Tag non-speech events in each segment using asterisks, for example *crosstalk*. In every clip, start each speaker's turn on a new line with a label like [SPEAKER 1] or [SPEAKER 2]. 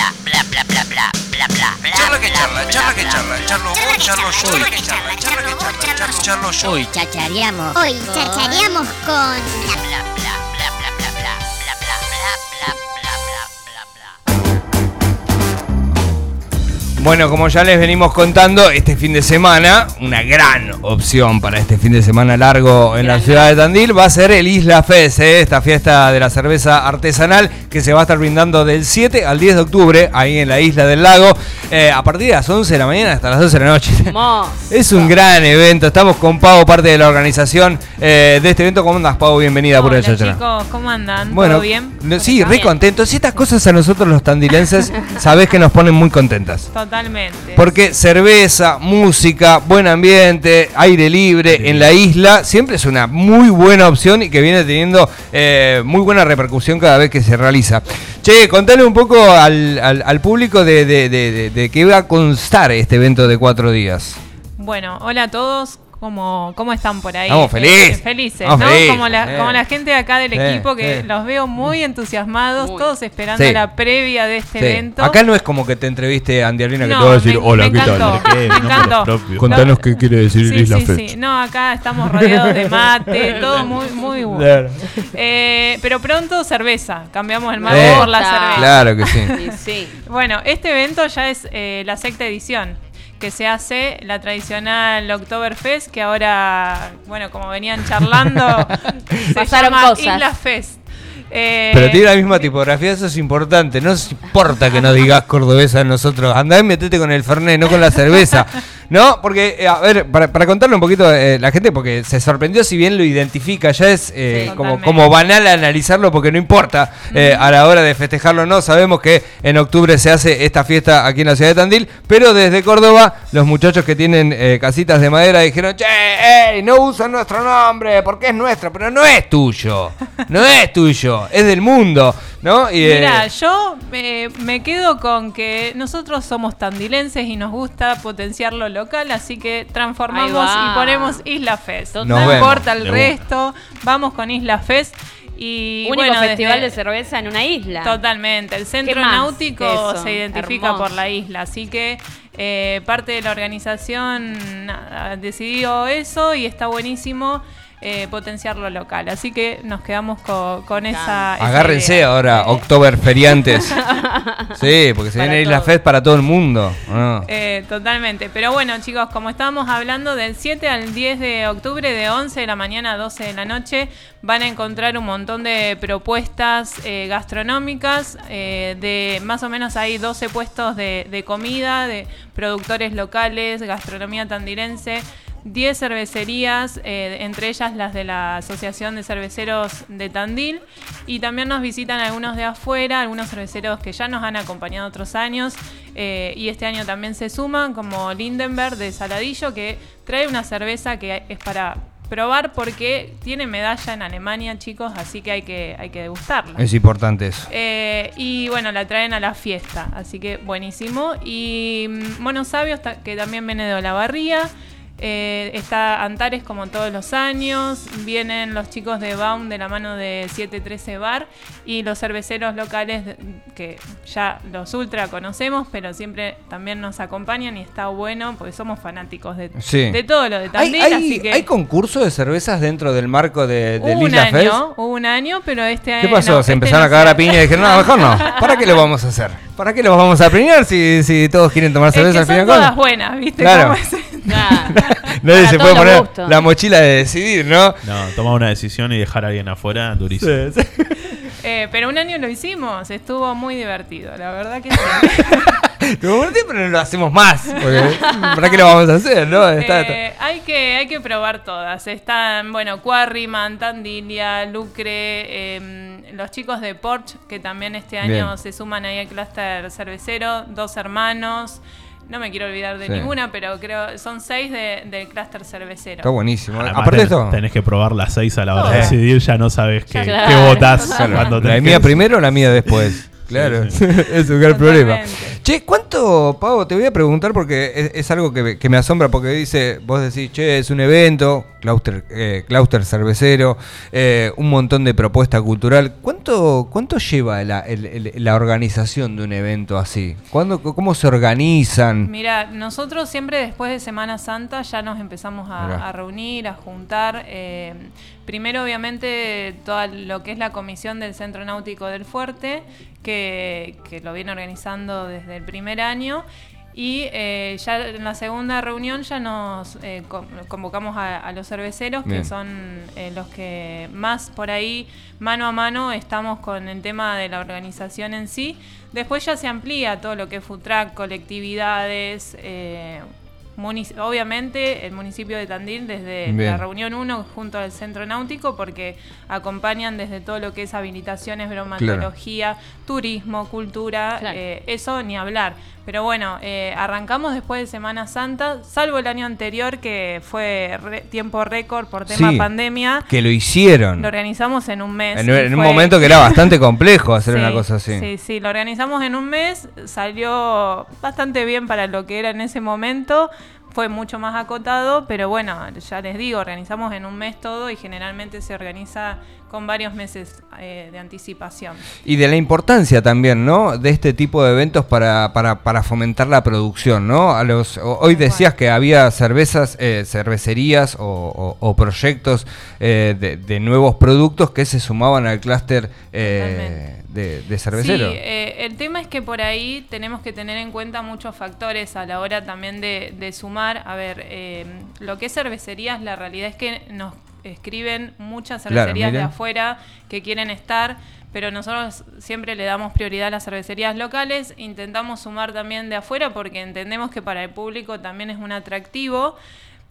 [SPEAKER 1] bla, bla, bla, bla, bla, bla, bla, bla.
[SPEAKER 2] Charla que charla,
[SPEAKER 1] bla,
[SPEAKER 2] charla
[SPEAKER 1] bla,
[SPEAKER 2] que
[SPEAKER 1] bla,
[SPEAKER 2] charla,
[SPEAKER 1] bla,
[SPEAKER 2] charlo
[SPEAKER 1] bla,
[SPEAKER 2] vos,
[SPEAKER 1] bla,
[SPEAKER 2] charlo
[SPEAKER 1] bla,
[SPEAKER 2] yo,
[SPEAKER 1] bla,
[SPEAKER 2] charla que charla, charla que charla, charlo, charlo yo.
[SPEAKER 3] Hoy chachareamos.
[SPEAKER 4] Hoy chachareamos con
[SPEAKER 1] Bla, bla, bla, bla, bla,
[SPEAKER 5] Bueno, como ya les venimos contando, este fin de semana, una gran opción para este fin de semana largo en la ciudad de Tandil va a ser el Isla Fest, ¿eh? esta fiesta de la cerveza artesanal que se va a estar brindando del 7 al 10 de octubre ahí en la isla del lago, eh, a partir de las 11 de la mañana hasta las 12 de la noche.
[SPEAKER 6] Hermoso.
[SPEAKER 5] Es un gran evento, estamos con Pau, parte de la organización eh, de este evento. ¿Cómo andas, Pau? Bienvenida por el
[SPEAKER 7] chicos, ¿cómo andan?
[SPEAKER 5] Bueno,
[SPEAKER 7] ¿Todo bien?
[SPEAKER 5] sí,
[SPEAKER 7] ¿Todo
[SPEAKER 5] re contentos. Y estas cosas a nosotros los tandilenses, *laughs* sabés que nos ponen muy contentas.
[SPEAKER 7] Totalmente.
[SPEAKER 5] Porque cerveza, música, buen ambiente, aire libre en la isla, siempre es una muy buena opción y que viene teniendo eh, muy buena repercusión cada vez que se realiza. Che, contale un poco al, al- al público de, de, de, de- de qué va a constar este evento de cuatro días.
[SPEAKER 7] Bueno, hola a todos. ¿Cómo, cómo están por ahí?
[SPEAKER 5] Estamos felices.
[SPEAKER 7] Eh, felices,
[SPEAKER 5] Estamos
[SPEAKER 7] ¿no?
[SPEAKER 5] felices,
[SPEAKER 7] Como, la,
[SPEAKER 5] eh.
[SPEAKER 7] como la gente de acá del
[SPEAKER 5] Sí,
[SPEAKER 7] equipo que
[SPEAKER 5] sí.
[SPEAKER 7] los veo muy entusiasmados,
[SPEAKER 6] Muy.
[SPEAKER 7] todos esperando
[SPEAKER 5] Sí.
[SPEAKER 7] la previa de este
[SPEAKER 5] Sí.
[SPEAKER 7] evento.
[SPEAKER 5] Acá no es como que te entreviste Andy Arena que
[SPEAKER 7] No,
[SPEAKER 5] te va a decir,
[SPEAKER 7] me-
[SPEAKER 5] hola,
[SPEAKER 7] me
[SPEAKER 5] ¿qué tal?
[SPEAKER 7] me encantó.
[SPEAKER 5] Contanos qué quiere decir
[SPEAKER 7] Sí,
[SPEAKER 5] Isla
[SPEAKER 7] sí. No, acá estamos rodeados de mate, *laughs* todo muy, muy bueno.
[SPEAKER 5] Claro.
[SPEAKER 7] Eh, pero pronto cerveza, cambiamos el
[SPEAKER 5] Sí.
[SPEAKER 7] mate por la cerveza.
[SPEAKER 5] Claro que sí. *laughs*
[SPEAKER 6] Sí, sí.
[SPEAKER 7] Bueno, este evento ya es eh, la sexta edición que se hace la tradicional Oktoberfest, que ahora, bueno, como venían charlando, *laughs* se
[SPEAKER 6] Pasaron
[SPEAKER 7] llama
[SPEAKER 6] cosas.
[SPEAKER 7] Isla Fest. Eh,
[SPEAKER 5] Pero tiene la misma tipografía, eso es importante. No nos importa que no digas cordobesa a nosotros. Andá y metete con el Fernet, no con la cerveza. *laughs* No, porque, eh, a ver, para, para contarle un poquito eh, la gente, porque se sorprendió si bien lo identifica, ya es eh,
[SPEAKER 7] Sí,
[SPEAKER 5] como,
[SPEAKER 7] totalmente.
[SPEAKER 5] como banal analizarlo porque no importa eh, a la hora de festejarlo o no. Sabemos que en octubre se hace esta fiesta aquí en la ciudad de Tandil, pero desde Córdoba los muchachos que tienen eh, casitas de madera dijeron, che, ey, no usan nuestro nombre porque es nuestro, pero no es tuyo, no es tuyo, es del mundo, ¿no? Y, eh,
[SPEAKER 7] Mira, yo eh, me quedo con que nosotros somos tandilenses y nos gusta potenciar lo local, así que transformamos y ponemos Isla Fest. No importa el resto, vamos con Isla Fest. Y
[SPEAKER 6] Único
[SPEAKER 7] bueno,
[SPEAKER 6] festival
[SPEAKER 7] desde-
[SPEAKER 6] de cerveza en una isla.
[SPEAKER 7] Totalmente, el centro
[SPEAKER 6] ¿Qué más
[SPEAKER 7] náutico se identifica
[SPEAKER 6] Hermoso.
[SPEAKER 7] por la isla, así que eh, parte de la organización nada, decidió eso y está buenísimo eh, potenciar lo local, así que nos quedamos co- con esa... esa
[SPEAKER 5] Agárrense
[SPEAKER 7] idea.
[SPEAKER 5] ahora, October feriantes. *laughs* sí, porque se
[SPEAKER 6] Para
[SPEAKER 5] viene Isla
[SPEAKER 6] todos.
[SPEAKER 5] Fest para todo el mundo. ¿no?
[SPEAKER 7] Eh, totalmente. Pero bueno, chicos, como estábamos hablando, del 7 al 10 de octubre, de 11 de la mañana a 12 de la noche, van a encontrar un montón de propuestas eh, gastronómicas. eh, de más o menos hay 12 puestos de, de comida, de productores locales, gastronomía tandilense. 10 cervecerías, eh, entre ellas las de la Asociación de Cerveceros de Tandil. Y también nos visitan algunos de afuera, algunos cerveceros que ya nos han acompañado otros años. eh, y este año también se suman, como Lindenberg de Saladillo, que trae una cerveza que es para probar porque tiene medalla en Alemania, chicos, así que hay que, hay que degustarla.
[SPEAKER 5] Es importante eso.
[SPEAKER 7] Eh, y bueno, la traen a la fiesta, así que buenísimo. Y mm, Mono Sabio, está- que también viene de Olavarría. Eh, está Antares como todos los años. Vienen los chicos de Baum de la mano de 713 Bar. Y los cerveceros locales que ya los ultra conocemos, pero siempre también nos acompañan y está bueno porque somos fanáticos de,
[SPEAKER 5] Sí.
[SPEAKER 7] de todo lo de
[SPEAKER 5] ¿Hay,
[SPEAKER 7] Tandil.
[SPEAKER 5] hay,
[SPEAKER 7] así que
[SPEAKER 5] hay concurso de cervezas dentro del marco de, del
[SPEAKER 7] hubo un
[SPEAKER 5] Isla Fest?
[SPEAKER 7] año, hubo un año, pero este año.
[SPEAKER 5] ¿Qué pasó? ¿Se empezaron a cagar a piña y dijeron, no, mejor no? *laughs* ¿Para qué lo vamos a hacer? ¿Para qué lo vamos a premiar si, si todos quieren tomar
[SPEAKER 7] Es
[SPEAKER 5] cerveza
[SPEAKER 7] que
[SPEAKER 5] al fin y
[SPEAKER 7] son todas buenas, ¿viste?
[SPEAKER 5] Claro.
[SPEAKER 7] cómo es?
[SPEAKER 6] Claro.
[SPEAKER 5] Nadie
[SPEAKER 6] Para
[SPEAKER 5] se puede poner
[SPEAKER 6] gustos.
[SPEAKER 5] la mochila de decidir, ¿no?
[SPEAKER 8] No, tomar una decisión y dejar a alguien afuera, durísimo.
[SPEAKER 7] Eh, pero un año lo hicimos, estuvo muy divertido, la verdad que sí. *laughs*
[SPEAKER 5] Tiempo no lo hacemos más. Porque, ¿Para qué lo vamos a hacer, no? Está- está-
[SPEAKER 7] Eh, hay, que, hay que probar todas. Están, bueno, Quarryman, Tandilia, Lucre, em, los chicos de Porsche, que también este año
[SPEAKER 5] Bien.
[SPEAKER 7] se suman ahí al clúster cervecero, dos hermanos. No me quiero olvidar de
[SPEAKER 5] Sí.
[SPEAKER 7] ninguna, pero creo son seis de- del clúster cervecero.
[SPEAKER 5] Está buenísimo.
[SPEAKER 8] Además,
[SPEAKER 5] Aparte de
[SPEAKER 8] ten-
[SPEAKER 5] esto,
[SPEAKER 8] tenés que probar las seis a la hora de
[SPEAKER 5] Eh.
[SPEAKER 8] decidir, ya no sabes qué,
[SPEAKER 6] Claro.
[SPEAKER 8] qué votás *laughs*
[SPEAKER 7] Claro.
[SPEAKER 8] cuando
[SPEAKER 5] ¿la
[SPEAKER 8] tenés
[SPEAKER 5] mía
[SPEAKER 8] que-
[SPEAKER 5] primero o la mía después? *laughs* Claro,
[SPEAKER 8] Sí, *laughs*
[SPEAKER 5] es un gran problema. Che, ¿cuánto, Pavo? Te voy a preguntar porque es, es algo que, me- que me asombra porque dice, vos decís, che, es un evento, clauster, eh, clauster cervecero, eh, un montón de propuesta cultural. ¿Cuánto, cuánto lleva la, el- el- la organización de un evento así? ¿Cuándo, ¿Cómo se organizan?
[SPEAKER 7] Mira, nosotros siempre después de Semana Santa ya nos empezamos a reunir, a juntar. eh, primero, obviamente, todo lo que es la comisión del Centro Náutico del Fuerte, que, que lo viene organizando desde el primer año. Y eh, ya en la segunda reunión ya nos eh, con- convocamos a, a los cerveceros,
[SPEAKER 5] Bien.
[SPEAKER 7] que son eh, los que más por ahí, mano a mano, estamos con el tema de la organización en sí. Después ya se amplía todo lo que es food truck, colectividades. Munici- obviamente el municipio de Tandil desde
[SPEAKER 5] Bien.
[SPEAKER 7] la reunión 1 junto al centro náutico porque acompañan desde todo lo que es habilitaciones, bromatología, turismo, cultura,
[SPEAKER 3] Claro.
[SPEAKER 7] eh, eso ni hablar. Pero bueno, eh, arrancamos después de Semana Santa, salvo el año anterior que fue re- tiempo récord por tema
[SPEAKER 5] Sí,
[SPEAKER 7] pandemia.
[SPEAKER 5] Que lo hicieron.
[SPEAKER 7] Lo organizamos en un mes.
[SPEAKER 5] En, un momento que era *laughs* bastante complejo hacer
[SPEAKER 7] Sí,
[SPEAKER 5] una cosa así.
[SPEAKER 7] Sí, sí, lo organizamos en un mes, salió bastante bien para lo que era en ese momento, fue mucho más acotado, pero bueno, ya les digo, organizamos en un mes todo y generalmente se organiza con varios meses eh, de anticipación.
[SPEAKER 5] Y de la importancia también, ¿no? De este tipo de eventos para, para, para fomentar la producción, ¿no? A los, hoy decías que había cervezas, eh, cervecerías o, o- o proyectos eh, de, de nuevos productos que se sumaban al clúster eh, de, de cervecero.
[SPEAKER 7] Sí, eh, el tema es que por ahí tenemos que tener en cuenta muchos factores a la hora también de, de sumar. A ver, eh, lo que es cervecerías, la realidad es que nos escriben muchas
[SPEAKER 5] Claro,
[SPEAKER 7] cervecerías de afuera que quieren estar, pero nosotros siempre le damos prioridad a las cervecerías locales. Intentamos sumar también de afuera porque entendemos que para el público también es un atractivo.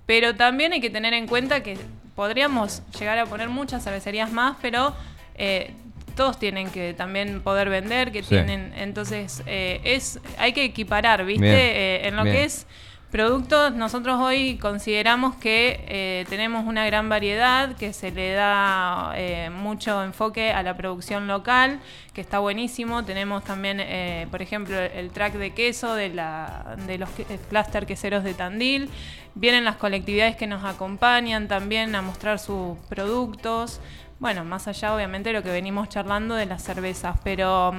[SPEAKER 7] Pero también hay que tener en cuenta que podríamos llegar a poner muchas cervecerías más, pero eh, todos tienen que también poder vender, que
[SPEAKER 5] Sí.
[SPEAKER 7] tienen, entonces eh, es hay que equiparar, ¿viste? Eh, en lo
[SPEAKER 5] bien.
[SPEAKER 7] que es productos, nosotros hoy consideramos que eh, tenemos una gran variedad, que se le da eh, mucho enfoque a la producción local, que está buenísimo. Tenemos también, eh, por ejemplo, el track de queso de, la, de los cluster queseros de Tandil. Vienen las colectividades que nos acompañan también a mostrar sus productos. Bueno, más allá obviamente de lo que venimos charlando de las cervezas, pero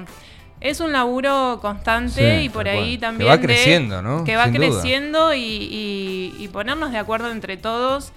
[SPEAKER 7] es un laburo constante
[SPEAKER 5] Sí,
[SPEAKER 7] y por ahí también...
[SPEAKER 5] Que va
[SPEAKER 7] de-
[SPEAKER 5] creciendo, ¿no?
[SPEAKER 7] Que va
[SPEAKER 5] Sin
[SPEAKER 7] creciendo y, y- y ponernos de acuerdo entre todos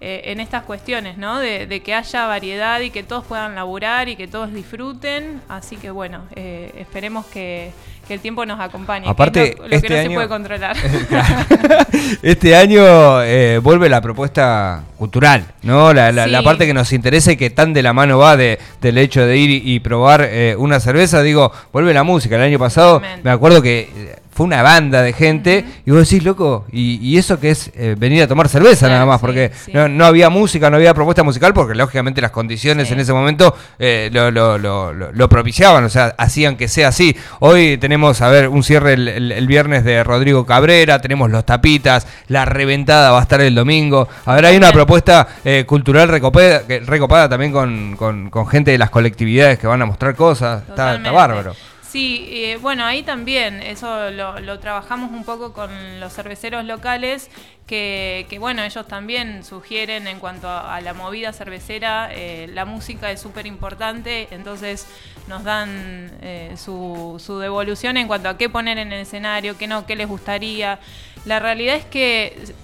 [SPEAKER 7] eh, en estas cuestiones, ¿no? De, de que haya variedad y que todos puedan laburar y que todos disfruten. Así que bueno, eh, esperemos que, que el tiempo nos acompañe. que
[SPEAKER 5] Aparte,
[SPEAKER 7] es lo, lo
[SPEAKER 5] este
[SPEAKER 7] que no
[SPEAKER 5] año-
[SPEAKER 7] se puede controlar. *laughs*
[SPEAKER 5] este año eh, vuelve la propuesta cultural, ¿no? La, la- la
[SPEAKER 7] Sí.
[SPEAKER 5] parte que nos interesa y que tan de la mano va de, del hecho de ir y, y probar eh, una cerveza. Digo, vuelve la música. El año pasado me acuerdo que fue una banda de gente y vos decís, loco, y, y eso que es eh, venir a tomar cerveza
[SPEAKER 7] Claro,
[SPEAKER 5] nada más,
[SPEAKER 7] sí,
[SPEAKER 5] porque
[SPEAKER 7] sí.
[SPEAKER 5] no, no había música, no había propuesta musical, porque lógicamente las condiciones
[SPEAKER 7] Sí.
[SPEAKER 5] en ese momento eh, lo, lo- lo- propiciaban, o sea, hacían que sea así. Hoy tenemos, a ver, un cierre el, el- el viernes de Rodrigo Cabrera, tenemos los tapitas, la reventada va a estar el domingo. A ver, hay una propuesta eh, cultural recopada, recopada también con, con- con gente de las colectividades que van a mostrar cosas. Está, bárbaro.
[SPEAKER 7] Sí, eh, bueno, ahí también, eso lo, lo trabajamos un poco con los cerveceros locales, que, bueno, ellos también sugieren en cuanto a, a la movida cervecera, eh, la música es súper importante, entonces nos dan eh, su, su devolución en cuanto a qué poner en el escenario, qué no, qué les gustaría. La realidad es que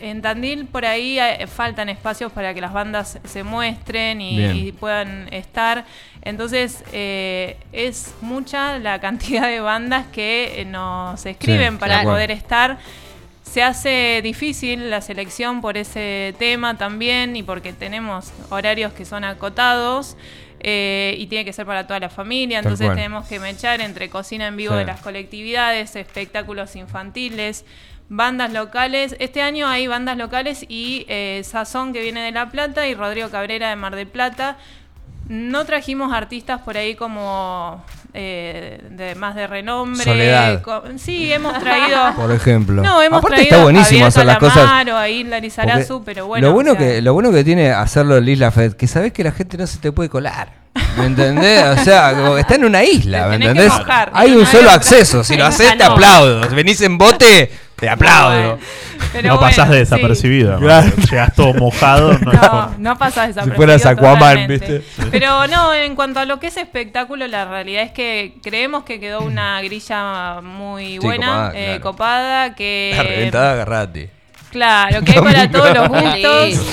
[SPEAKER 7] en Tandil por ahí eh, faltan espacios para que las bandas se muestren y, puedan estar. Entonces eh, es mucha la *laughs* cantidad de bandas que eh, nos escriben
[SPEAKER 5] Sí,
[SPEAKER 7] para poder estar. Se hace difícil la selección por ese tema también y porque tenemos horarios que son acotados. eh, y tiene que ser para toda la familia, entonces tenemos que mechar entre cocina en vivo
[SPEAKER 5] Sí.
[SPEAKER 7] de las colectividades, espectáculos infantiles, bandas locales. Este año hay bandas locales y eh, Sazón que viene de La Plata y Rodrigo Cabrera de Mar del Plata. No trajimos artistas por ahí como eh, de más de renombre.
[SPEAKER 5] Soledad.
[SPEAKER 7] Sí, hemos traído. *laughs*
[SPEAKER 5] Por ejemplo.
[SPEAKER 7] No, hemos
[SPEAKER 5] Aparte
[SPEAKER 7] traído
[SPEAKER 5] está buenísimo
[SPEAKER 7] a
[SPEAKER 5] hacer las cosas.
[SPEAKER 7] Calamaro, a Isla Lizarazu, pero bueno.
[SPEAKER 5] lo bueno
[SPEAKER 7] o sea,
[SPEAKER 5] que lo bueno que tiene hacerlo en Isla Fed, que sabes que la gente no se te puede colar. ¿Me entendés? O sea, como que está en una isla, ¿me entendés?
[SPEAKER 7] mojar.
[SPEAKER 5] Hay un solo acceso. Si lo haces, te aplaudo. Venís en bote, te aplaudo.
[SPEAKER 7] Pero
[SPEAKER 8] no pasás
[SPEAKER 7] bueno,
[SPEAKER 8] de
[SPEAKER 7] sí.
[SPEAKER 8] desapercibido.
[SPEAKER 5] Claro.
[SPEAKER 8] hermano. Llegas todo mojado. No,
[SPEAKER 7] No, no pasa desapercibido.
[SPEAKER 5] fueras Aquaman. ¿viste?
[SPEAKER 7] Pero no, en cuanto a lo que es espectáculo, la realidad es que creemos que quedó una grilla muy
[SPEAKER 5] Sí,
[SPEAKER 7] buena,
[SPEAKER 5] copada,
[SPEAKER 7] eh,
[SPEAKER 5] claro.
[SPEAKER 7] copada, que...
[SPEAKER 5] La reventada, agarrate.
[SPEAKER 7] Claro, que hay para todos los gustos.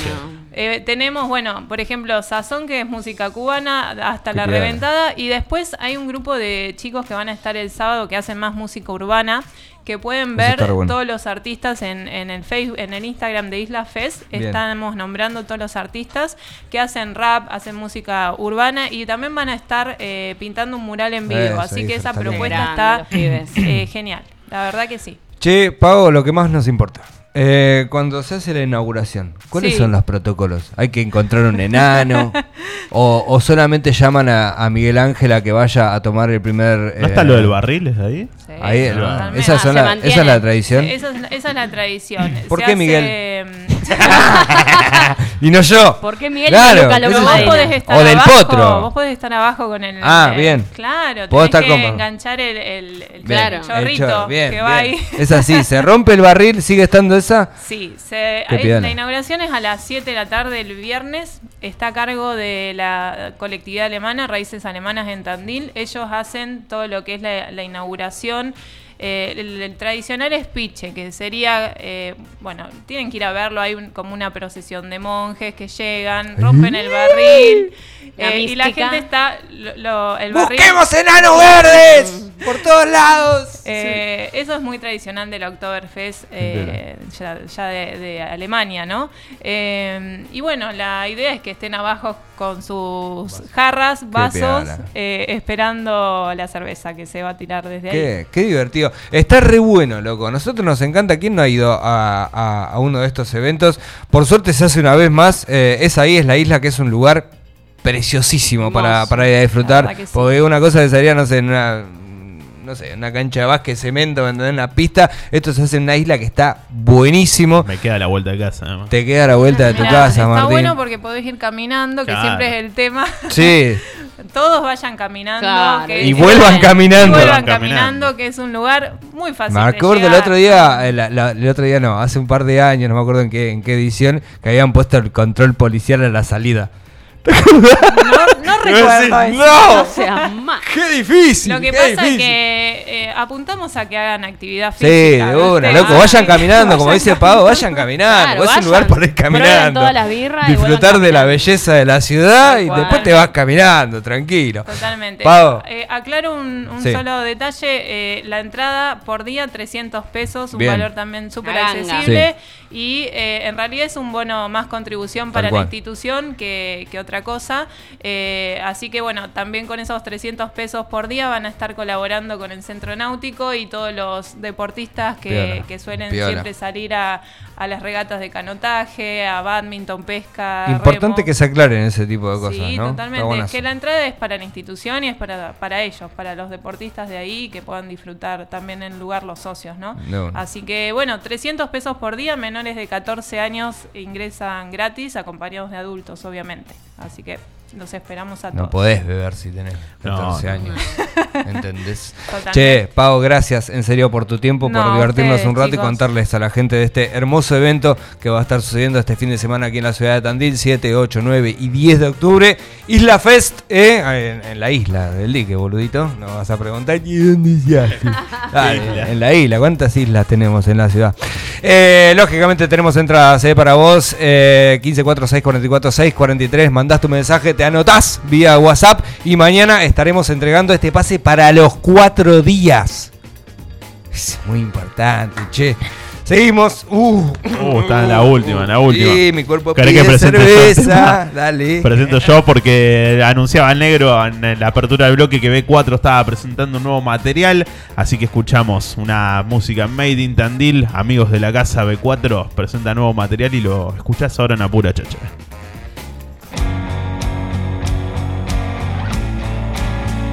[SPEAKER 7] Eh, tenemos, bueno, por ejemplo, Sazón, que es música cubana, hasta
[SPEAKER 5] Qué
[SPEAKER 7] La. Reventada. Y después hay un grupo de chicos que van a estar el sábado que hacen más música urbana, que pueden ver
[SPEAKER 5] bueno.
[SPEAKER 7] todos los artistas en, en el Facebook, en el Instagram de Isla Fest.
[SPEAKER 5] Bien.
[SPEAKER 7] Estamos nombrando todos los artistas que hacen rap, hacen música urbana y también van a estar eh, pintando un mural en vivo.
[SPEAKER 5] Eso,
[SPEAKER 7] Así que esa propuesta *clears throat* está eh, genial. La verdad que sí.
[SPEAKER 5] Che, Pago, lo que más nos importa. Eh, cuando se hace la inauguración, ¿cuáles
[SPEAKER 7] Sí.
[SPEAKER 5] son los protocolos? ¿Hay que encontrar un enano? *laughs* o, o solamente llaman a, a Miguel Ángel a que vaya a tomar el primer...
[SPEAKER 8] ¿No está
[SPEAKER 5] eh,
[SPEAKER 8] lo del barril es ahí?
[SPEAKER 7] Sí,
[SPEAKER 5] Ahí, el-
[SPEAKER 7] totalmente.
[SPEAKER 5] esa,
[SPEAKER 3] Ah,
[SPEAKER 5] son
[SPEAKER 3] se
[SPEAKER 5] la- esa es la tradición.
[SPEAKER 7] Esa es, esa es la tradición.
[SPEAKER 5] ¿Por
[SPEAKER 7] Se
[SPEAKER 5] qué,
[SPEAKER 7] hace,
[SPEAKER 5] Miguel? *laughs* y no yo.
[SPEAKER 3] ¿Por qué Miguel
[SPEAKER 5] Claro,
[SPEAKER 3] Luca
[SPEAKER 7] Vos podés estar
[SPEAKER 5] O del
[SPEAKER 7] abajo,
[SPEAKER 5] potro.
[SPEAKER 7] Vos podés estar abajo con el.
[SPEAKER 5] Ah,
[SPEAKER 7] eh,
[SPEAKER 5] bien.
[SPEAKER 7] Claro,
[SPEAKER 5] Puedo
[SPEAKER 7] tenés
[SPEAKER 5] estar
[SPEAKER 7] que
[SPEAKER 5] cómodo.
[SPEAKER 7] enganchar el, el, el
[SPEAKER 5] Bien,
[SPEAKER 3] Claro.
[SPEAKER 5] el
[SPEAKER 7] chorrito
[SPEAKER 5] chor- bien,
[SPEAKER 7] que va
[SPEAKER 5] bien.
[SPEAKER 7] ahí.
[SPEAKER 5] Es así, se rompe el barril, sigue estando esa.
[SPEAKER 7] Sí, se-
[SPEAKER 5] piola.
[SPEAKER 7] la inauguración es a las 7 de la tarde el viernes. Está a cargo de la colectividad alemana, Raíces Alemanas en Tandil. Ellos hacen todo lo que es la, la inauguración. Eh, el, el tradicional espiche, que sería, eh, bueno, tienen que ir a verlo, hay un- como una procesión de monjes que llegan, rompen el barril,
[SPEAKER 3] La
[SPEAKER 7] eh, y la gente está, lo- lo- el barril...
[SPEAKER 5] ¡Busquemos enanos verdes! ¡Por todos lados!
[SPEAKER 7] Eh, Eso es muy tradicional del Oktoberfest, eh, ya, ya de, de Alemania, ¿no? Eh, y bueno, la idea es que estén abajo con sus jarras, vasos, eh, esperando la cerveza que se va a tirar desde ahí.
[SPEAKER 5] Qué, qué divertido. Está re bueno, loco. Nosotros nos encanta. ¿Quién no ha ido a, a- a uno de estos eventos? Por suerte se hace una vez más. Eh, es ahí, es la isla, que es un lugar preciosísimo para, para ir a disfrutar.
[SPEAKER 7] Sí.
[SPEAKER 5] Porque una cosa que sería, no sé, en una. No sé, una cancha de básquet, cemento, ¿me entendés? una pista. Esto se hace en una isla que está buenísimo.
[SPEAKER 8] Me queda la vuelta de casa. además.
[SPEAKER 5] Te queda la vuelta de tu
[SPEAKER 7] Mirá,
[SPEAKER 5] casa,
[SPEAKER 7] está
[SPEAKER 5] Martín.
[SPEAKER 7] bueno porque podés ir caminando, que siempre es el tema.
[SPEAKER 5] Sí, *laughs*
[SPEAKER 7] Todos vayan caminando.
[SPEAKER 3] Claro.
[SPEAKER 7] que-
[SPEAKER 5] y vuelvan
[SPEAKER 7] y
[SPEAKER 5] caminando.
[SPEAKER 7] vuelvan caminando, que es un lugar muy fácil.
[SPEAKER 5] Me
[SPEAKER 7] de
[SPEAKER 5] acuerdo el
[SPEAKER 7] llegar.
[SPEAKER 5] otro día, eh, la- la- el otro día no, hace un par de años, no me acuerdo en qué, en qué edición, que habían puesto el control policial a la salida.
[SPEAKER 7] No, no *laughs* recuerdo eso.
[SPEAKER 5] ¡No!
[SPEAKER 3] No seas más.
[SPEAKER 5] ¡Qué difícil!
[SPEAKER 7] Lo que
[SPEAKER 5] qué
[SPEAKER 7] pasa
[SPEAKER 5] difícil!
[SPEAKER 7] es que eh, apuntamos a que hagan actividad
[SPEAKER 5] Sí,
[SPEAKER 7] física.
[SPEAKER 5] de una, loco,
[SPEAKER 7] Ah,
[SPEAKER 5] vayan caminando, como dice Pau, vayan caminando.
[SPEAKER 3] Claro,
[SPEAKER 5] es un lugar para ir caminando.
[SPEAKER 3] todas las birras
[SPEAKER 5] Disfrutar de la belleza de la ciudad y después te vas caminando, tranquilo.
[SPEAKER 7] Totalmente.
[SPEAKER 5] Pau.
[SPEAKER 7] Eh, aclaro un, un
[SPEAKER 5] Sí.
[SPEAKER 7] solo detalle. eh, la entrada por día, 300 pesos, un
[SPEAKER 5] Bien.
[SPEAKER 7] valor también súper accesible. Y eh, en realidad es un bono más contribución para la institución que, que otra cosa. Eh, así que bueno, también con esos 300 pesos por día van a estar colaborando con el Centro Náutico y todos los deportistas que,
[SPEAKER 5] Piola,
[SPEAKER 7] que suelen
[SPEAKER 5] piola.
[SPEAKER 7] siempre salir a, a las regatas de canotaje, a badminton, pesca.
[SPEAKER 5] Importante
[SPEAKER 7] remo.
[SPEAKER 5] que se aclaren ese tipo de cosas,
[SPEAKER 7] Sí, totalmente. Es que la entrada es para la institución y es para, para ellos, para los deportistas de ahí que puedan disfrutar también en lugar los socios, ¿no? Así que bueno, 300 pesos por día, menores de 14 años ingresan gratis, acompañados de adultos, obviamente. Así que los esperamos a todos.
[SPEAKER 5] No podés beber si tenés
[SPEAKER 8] No,
[SPEAKER 5] 14
[SPEAKER 8] no.
[SPEAKER 5] años. *laughs* ¿Entendés?
[SPEAKER 7] Totalmente.
[SPEAKER 5] Che, Pau, gracias en serio por tu tiempo, por
[SPEAKER 7] No,
[SPEAKER 5] divertirnos
[SPEAKER 7] ustedes,
[SPEAKER 5] un rato y
[SPEAKER 7] chicos.
[SPEAKER 5] contarles a la gente de este hermoso evento que va a estar sucediendo este fin de semana aquí en la ciudad de Tandil, 7, 8, 9 y 10 de octubre. Isla Fest, ¿eh? en, en la isla del dique, boludito. No vas a preguntar, ¿y dónde se hace? *laughs* Dale, en la isla, ¿cuántas islas tenemos en la ciudad? Eh, lógicamente tenemos entradas eh, para vos, eh, 1546 44 643, mandás tu mensaje, te anotás vía WhatsApp y mañana estaremos entregando este pase para los cuatro días. Es muy importante, che. Seguimos. Uh,
[SPEAKER 8] Uh, está en la última, en la última.
[SPEAKER 5] Sí, mi cuerpo
[SPEAKER 8] ¿Querés
[SPEAKER 5] pide
[SPEAKER 8] que yo?
[SPEAKER 5] cerveza. *laughs* Dale.
[SPEAKER 8] Presento yo porque anunciaba el negro en la apertura del bloque que B4 estaba presentando un nuevo material. Así que escuchamos una música made in Tandil. Amigos de la casa B4 presenta nuevo material y lo escuchás ahora en Apura Chacha.